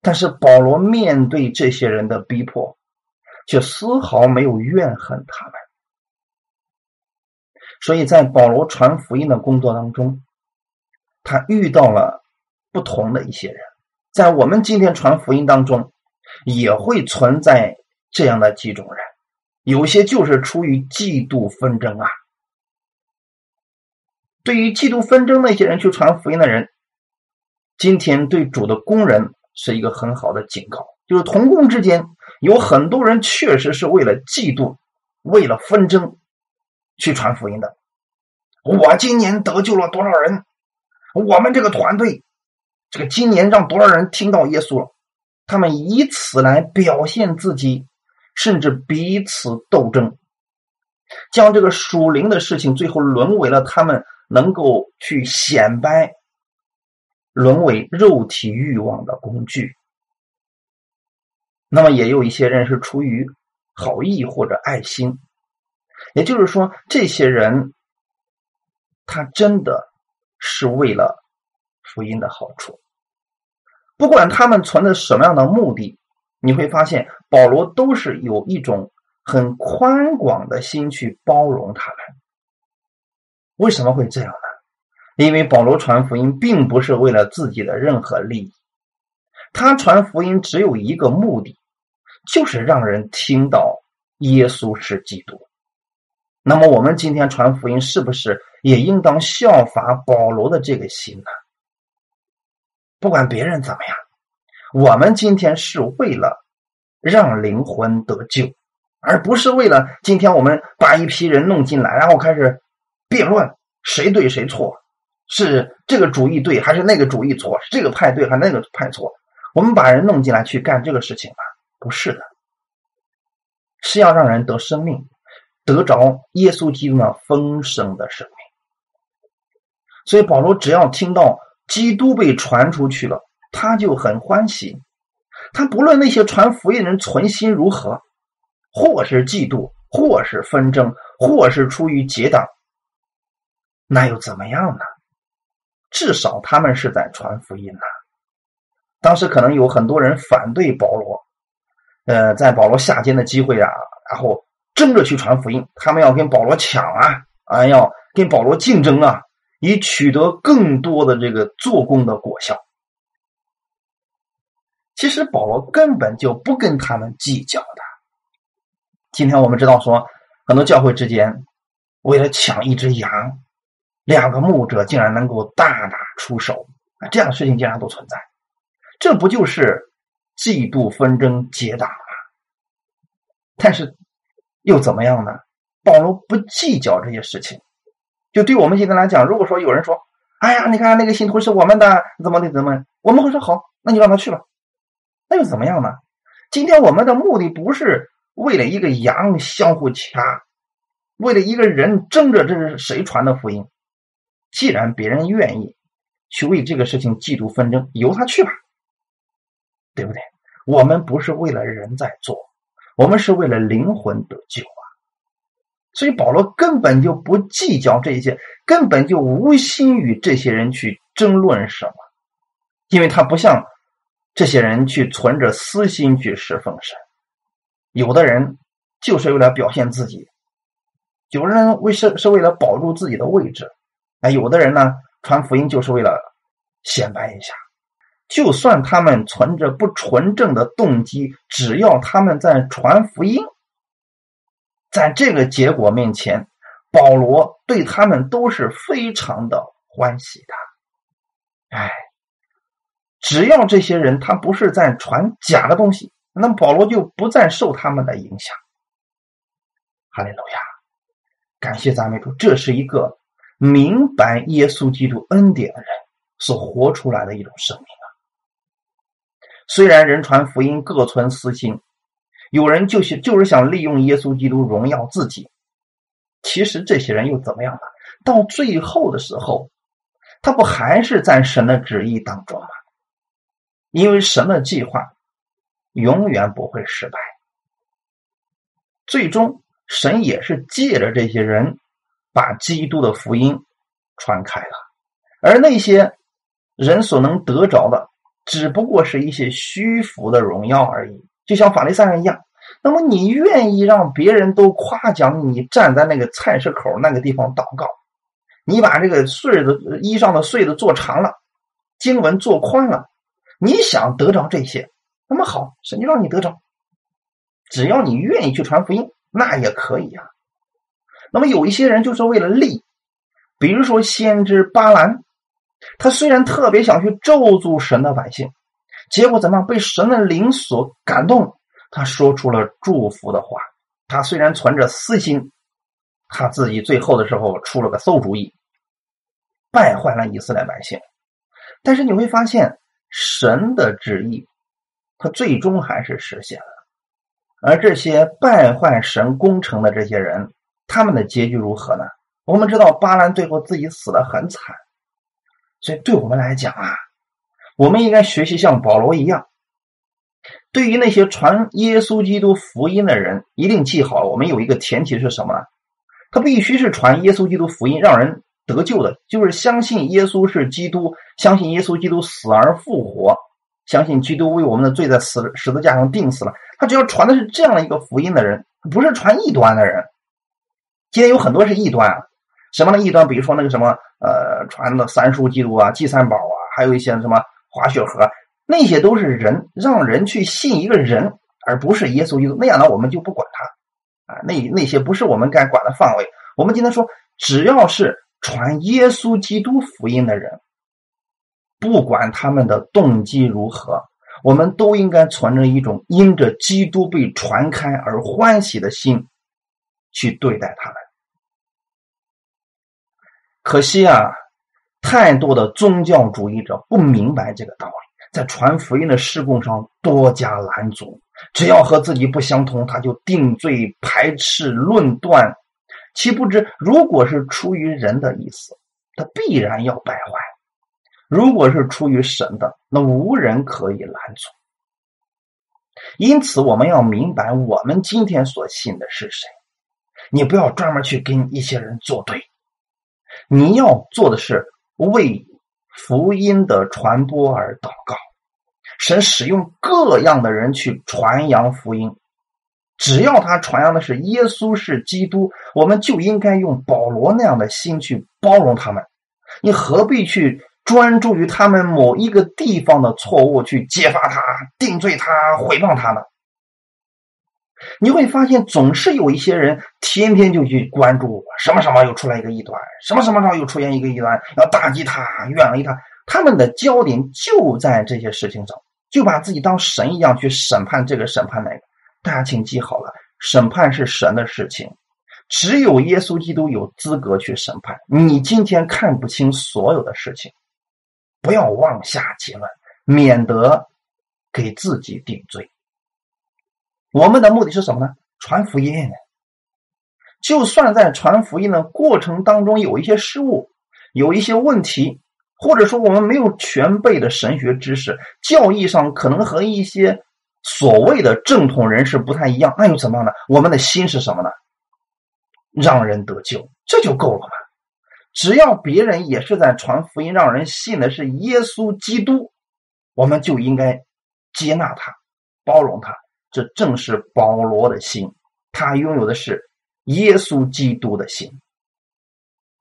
但是保罗面对这些人的逼迫，却丝毫没有怨恨他们。所以在保罗传福音的工作当中，他遇到了不同的一些人。在我们今天传福音当中，也会存在这样的几种人，有些就是出于嫉妒纷争啊。对于嫉妒纷争那些人去传福音的人，今天对主的工人是一个很好的警告，就是同工之间有很多人确实是为了嫉妒、为了纷争去传福音的。我今年得救了多少人？我们这个团队。这个今年让多少人听到耶稣了？他们以此来表现自己，甚至彼此斗争，将这个属灵的事情最后沦为了他们能够去显摆，沦为肉体欲望的工具。那么也有一些人是出于好意或者爱心，也就是说，这些人他真的是为了。福音的好处，不管他们存着什么样的目的，你会发现保罗都是有一种很宽广的心去包容他们。为什么会这样呢？因为保罗传福音并不是为了自己的任何利益，他传福音只有一个目的，就是让人听到耶稣是基督。那么我们今天传福音，是不是也应当效法保罗的这个心呢？不管别人怎么样，我们今天是为了让灵魂得救，而不是为了今天我们把一批人弄进来，然后开始辩论谁对谁错，是这个主意对还是那个主意错，是这个派对还是那个派错？我们把人弄进来去干这个事情吗？不是的，是要让人得生命，得着耶稣基督那丰盛的生命。所以保罗只要听到。基督被传出去了，他就很欢喜。他不论那些传福音人存心如何，或是嫉妒，或是纷争，或是出于结党，那又怎么样呢？至少他们是在传福音呐。当时可能有很多人反对保罗，呃，在保罗下监的机会啊，然后争着去传福音，他们要跟保罗抢啊，啊，要跟保罗竞争啊。以取得更多的这个做工的果效。其实保罗根本就不跟他们计较的。今天我们知道说，很多教会之间为了抢一只羊，两个牧者竟然能够大打出手啊！这样的事情竟然都存在，这不就是嫉妒纷争结党吗？但是又怎么样呢？保罗不计较这些事情。就对我们今天来讲，如果说有人说：“哎呀，你看那个信徒是我们的，怎么的怎么？”我们会说：“好，那就让他去吧。”那又怎么样呢？今天我们的目的不是为了一个羊相互掐，为了一个人争着这是谁传的福音。既然别人愿意去为这个事情嫉妒纷争，由他去吧，对不对？我们不是为了人在做，我们是为了灵魂得救。所以保罗根本就不计较这些，根本就无心与这些人去争论什么，因为他不像这些人去存着私心去侍奉神。有的人就是为了表现自己，有的人为是是为了保住自己的位置，有的人呢传福音就是为了显摆一下。就算他们存着不纯正的动机，只要他们在传福音。在这个结果面前，保罗对他们都是非常的欢喜的。哎，只要这些人他不是在传假的东西，那么保罗就不再受他们的影响。哈利路亚，感谢赞美主，这是一个明白耶稣基督恩典的人所活出来的一种生命啊。虽然人传福音各存私心。有人就是就是想利用耶稣基督荣耀自己，其实这些人又怎么样呢？到最后的时候，他不还是在神的旨意当中吗？因为神的计划永远不会失败，最终神也是借着这些人把基督的福音传开了，而那些人所能得着的，只不过是一些虚浮的荣耀而已。就像法利赛人一样，那么你愿意让别人都夸奖你站在那个菜市口那个地方祷告，你把这个穗子衣裳的穗子做长了，经文做宽了，你想得着这些，那么好，神就让你得着。只要你愿意去传福音，那也可以啊。那么有一些人就是为了利，比如说先知巴兰，他虽然特别想去咒诅神的百姓，结果怎么样？被神的灵所感动，他说出了祝福的话。他虽然存着私心，他自己最后的时候出了个馊主意，败坏了以色列百姓。但是你会发现，神的旨意，他最终还是实现了。而这些败坏神工程的这些人，他们的结局如何呢？我们知道巴兰最后自己死的很惨，所以对我们来讲啊，我们应该学习像保罗一样，对于那些传耶稣基督福音的人，一定记好，我们有一个前提是什么呢？他必须是传耶稣基督福音，让人得救的，就是相信耶稣是基督，相信耶稣基督死而复活。相信基督为我们的罪在死十字架上钉死了。他只要传的是这样的一个福音的人，不是传异端的人。今天有很多是异端，什么的异端？比如说那个什么呃，传的三书基督啊、祭三宝啊，还有一些什么滑雪盒，那些都是人让人去信一个人，而不是耶稣基督。那样呢，我们就不管他啊。那那些不是我们该管的范围。我们今天说，只要是传耶稣基督福音的人。不管他们的动机如何，我们都应该存着一种因着基督被传开而欢喜的心去对待他们。可惜啊，太多的宗教主义者不明白这个道理，在传福音的事工上多加拦阻。只要和自己不相同，他就定罪、排斥、论断。岂不知，如果是出于人的意思，他必然要败坏。如果是出于神的，那无人可以拦阻。因此，我们要明白，我们今天所信的是谁。你不要专门去跟一些人作对，你要做的是为福音的传播而祷告。神使用各样的人去传扬福音，只要他传扬的是耶稣是基督，我们就应该用保罗那样的心去包容他们。你何必去？专注于他们某一个地方的错误，去揭发他、定罪他、毁谤他呢？你会发现，总是有一些人天天就去关注什么什么又出来一个异端，什么什么时候又出现一个异端，要打击他、远离他。他们的焦点就在这些事情上，就把自己当神一样去审判这个、审判那个。大家请记好了，审判是神的事情，只有耶稣基督有资格去审判。你今天看不清所有的事情。不要妄下结论，免得给自己定罪。我们的目的是什么呢？传福音。就算在传福音的过程当中有一些失误，有一些问题，或者说我们没有全备的神学知识，教义上可能和一些所谓的正统人士不太一样，那又怎么样呢？我们的心是什么呢？让人得救，这就够了嘛。只要别人也是在传福音，让人信的是耶稣基督，我们就应该接纳他、包容他。这正是保罗的心，他拥有的是耶稣基督的心。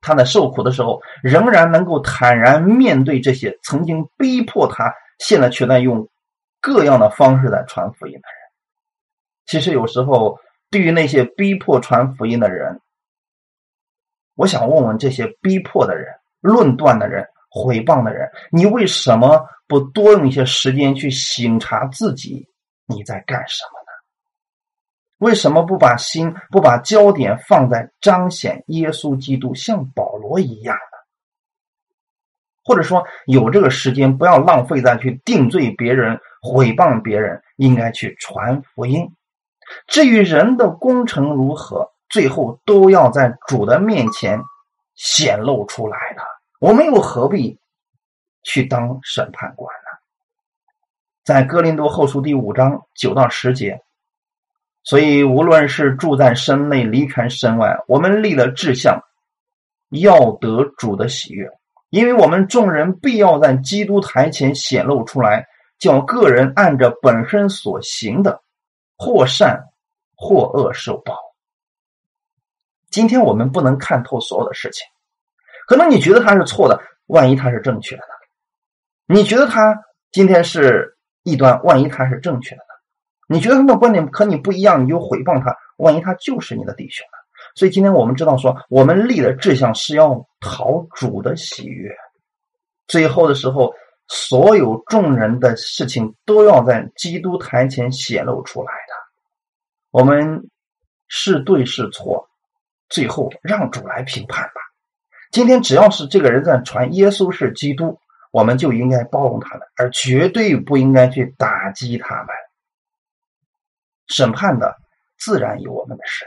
他在受苦的时候，仍然能够坦然面对这些曾经逼迫他、现在却在用各样的方式在传福音的人。其实有时候，对于那些逼迫传福音的人，我想问问这些逼迫的人、论断的人、毁谤的人，你为什么不多用一些时间去省察自己？你在干什么呢？为什么不把心、不把焦点放在彰显耶稣基督，像保罗一样呢？或者说，有这个时间，不要浪费在去定罪别人、毁谤别人，应该去传福音。至于人的工程如何？最后都要在主的面前显露出来的，我们又何必去当审判官？在哥林多后书第五章九到十节，所以无论是住在身内，离开身外，我们立了志向，要得主的喜悦，因为我们众人必要在基督台前显露出来，叫个人按着本身所行的，或善或恶受报。今天我们不能看透所有的事情，可能你觉得他是错的，万一他是正确的呢？你觉得他今天是异端，万一他是正确的呢？你觉得他的观点和你不一样，你就诽谤他，万一他就是你的弟兄呢？所以今天我们知道说，我们立的志向是要讨主的喜悦，最后的时候。所有众人的事情都要在基督台前显露出来的。我们是对是错，最后让主来评判吧。今天只要是这个人在传耶稣是基督，我们就应该包容他们，而绝对不应该去打击他们。审判的自然有我们的事，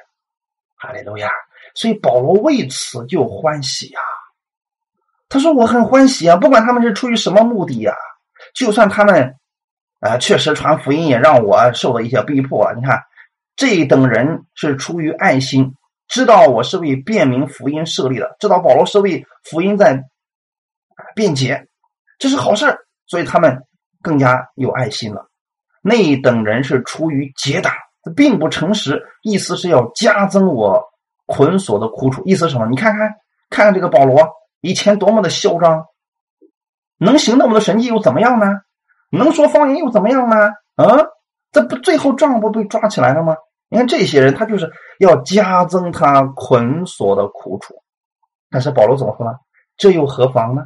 哈利路亚。所以保罗为此就欢喜啊。他说：“我很欢喜啊，不管他们是出于什么目的呀，就算他们，啊，确实传福音也让我受了一些逼迫。你看，这等人是出于爱心，知道我是为便民福音设立的，知道保罗是为福音在辩解，这是好事所以他们更加有爱心了。那等人是出于结党，并不诚实，意思是要加增我捆锁的苦楚。意思是什么？你看看，看看这个保罗。”以前多么的嚣张，能行那么多神迹又怎么样呢？能说方言又怎么样呢？啊，这不最后账不被抓起来了吗？你看这些人，他就是要加增他捆锁的苦楚。但是保罗怎么说呢？这又何妨呢？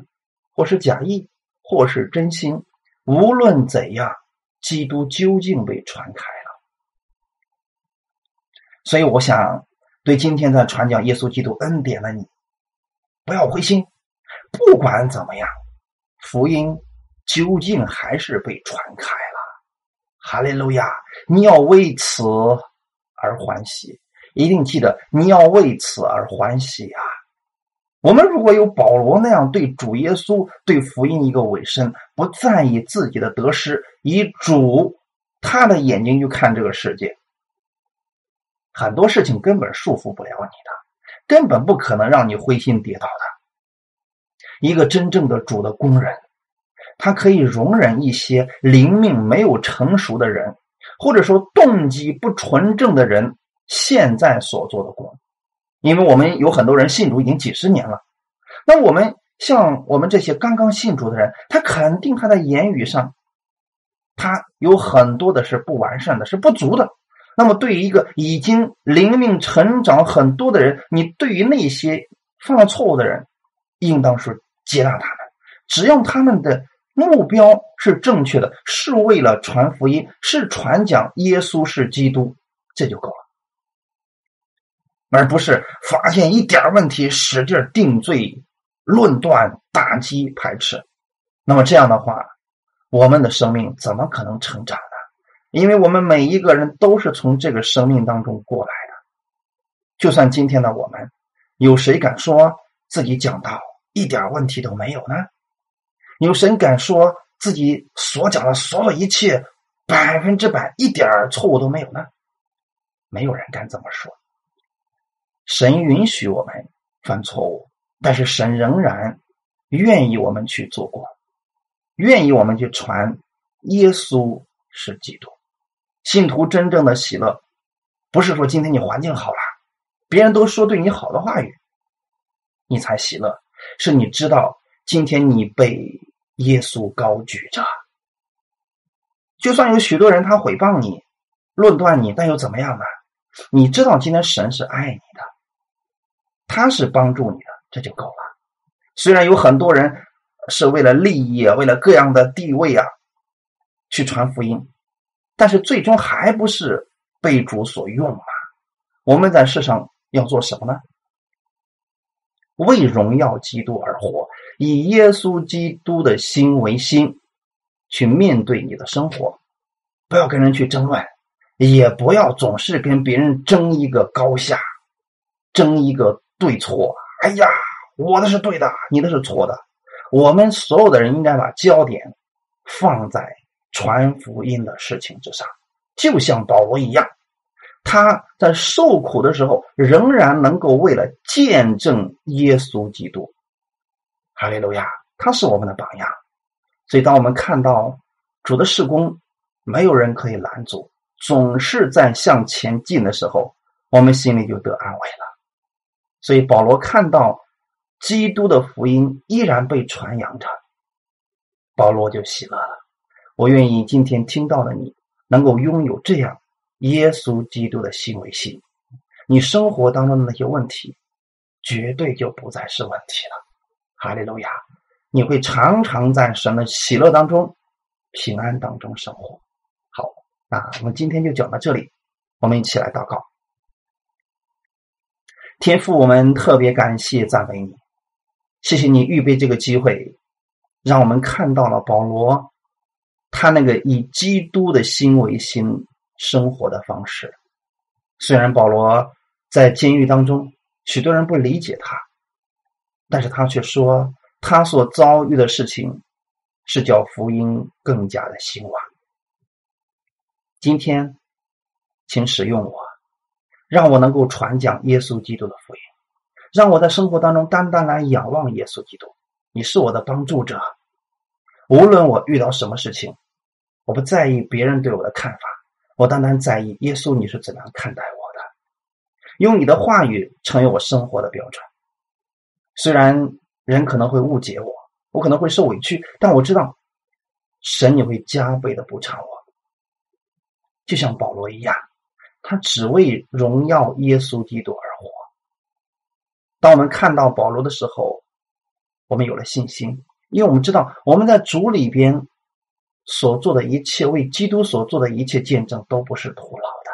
或是假意，或是真心，无论怎样，基督究竟被传开了。所以我想对今天在传讲耶稣基督恩典的你。不要灰心，不管怎么样，福音究竟还是被传开了。哈利路亚！你要为此而欢喜，一定记得你要为此而欢喜啊！我们如果有保罗那样对主耶稣、对福音一个委身，不在意自己的得失，以主他的眼睛去看这个世界，很多事情根本束缚不了你的。根本不可能让你灰心跌倒的。一个真正的主的工人，他可以容忍一些灵命没有成熟的人，或者说动机不纯正的人现在所做的工。因为我们有很多人信主已经几十年了，那我们像我们这些刚刚信主的人，他肯定他的言语上，他有很多的是不完善的，是不足的。那么，对于一个已经灵命成长很多的人，你对于那些犯了错误的人，应当是接纳他们，只要他们的目标是正确的，是为了传福音，是传讲耶稣是基督，这就够了，而不是发现一点问题使劲定罪、论断、打击、排斥。那么这样的话，我们的生命怎么可能成长呢？因为我们每一个人都是从这个生命当中过来的，就算今天的我们，有谁敢说自己讲道一点问题都没有呢？有谁敢说自己所讲的所有一切百分之百一点错误都没有呢？没有人敢这么说。神允许我们犯错误，但是神仍然愿意我们去做过，愿意我们去传耶稣是基督。信徒真正的喜乐，不是说今天你环境好了，别人都说对你好的话语，你才喜乐。是你知道今天你被耶稣高举着，就算有许多人他诽谤你、论断你，但又怎么样呢？你知道今天神是爱你的，他是帮助你的，这就够了。虽然有很多人是为了利益啊，为了各样的地位啊，去传福音。但是最终还不是被主所用吗？我们在世上要做什么呢？为荣耀基督而活，以耶稣基督的心为心，去面对你的生活。不要跟人去争论，也不要总是跟别人争一个高下，争一个对错。哎呀，我的是对的，你的是错的。我们所有的人应该把焦点放在。传福音的事情之上，就像保罗一样，他在受苦的时候，仍然能够为了见证耶稣基督，哈利路亚，他是我们的榜样。所以，当我们看到主的事工，没有人可以拦阻；总是在向前进的时候，我们心里就得安慰了。所以保罗看到基督的福音依然被传扬着，保罗就喜乐了。我愿意今天听到的你能够拥有这样耶稣基督的心为心，你生活当中的那些问题绝对就不再是问题了。哈利路亚！你会常常在神的喜乐当中、平安当中生活。好，那我们今天就讲到这里，我们一起来祷告。天父，我们特别感谢赞美你，谢谢你预备这个机会，让我们看到了保罗他那个以基督的心为心生活的方式。虽然保罗在监狱当中，许多人不理解他，但是他却说他所遭遇的事情是叫福音更加的兴旺。今天，请使用我。让我能够传讲耶稣基督的福音，让我在生活当中单单来仰望耶稣基督。你是我的帮助者，无论我遇到什么事情，我不在意别人对我的看法，我单单在意耶稣你是怎样看待我的。用你的话语成为我生活的标准。虽然人可能会误解我，我可能会受委屈，但我知道神你会加倍的补偿我，就像保罗一样。他只为荣耀耶稣基督而活。当我们看到保罗的时候，我们有了信心，因为我们知道我们在主里边所做的一切，为基督所做的一切见证都不是徒劳的，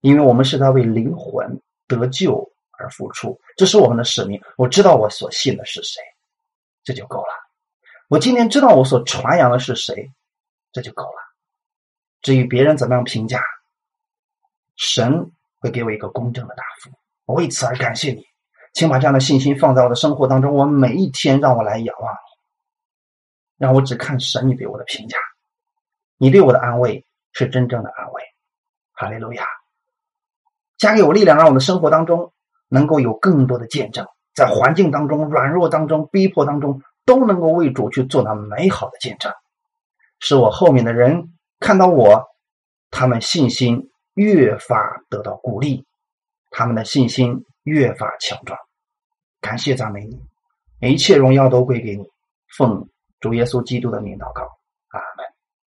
因为我们是在为灵魂得救而付出，这是我们的使命。我知道我所信的是谁，这就够了。我今天知道我所传扬的是谁，这就够了。至于别人怎么样评价，神会给我一个公正的答复，我为此而感谢你，请把这样的信心放在我的生活当中。我每一天让我来仰望你，让我只看神你对我的评价，你对我的安慰是真正的安慰。哈利路亚！加给我力量，让我的生活当中能够有更多的见证，在环境当中、软弱当中、逼迫当中，都能够为主去做那美好的见证，使我后面的人看到我，他们信心。越发得到鼓励，他们的信心越发强壮。感谢赞美你，一切荣耀都归给你。奉主耶稣基督的名祷告。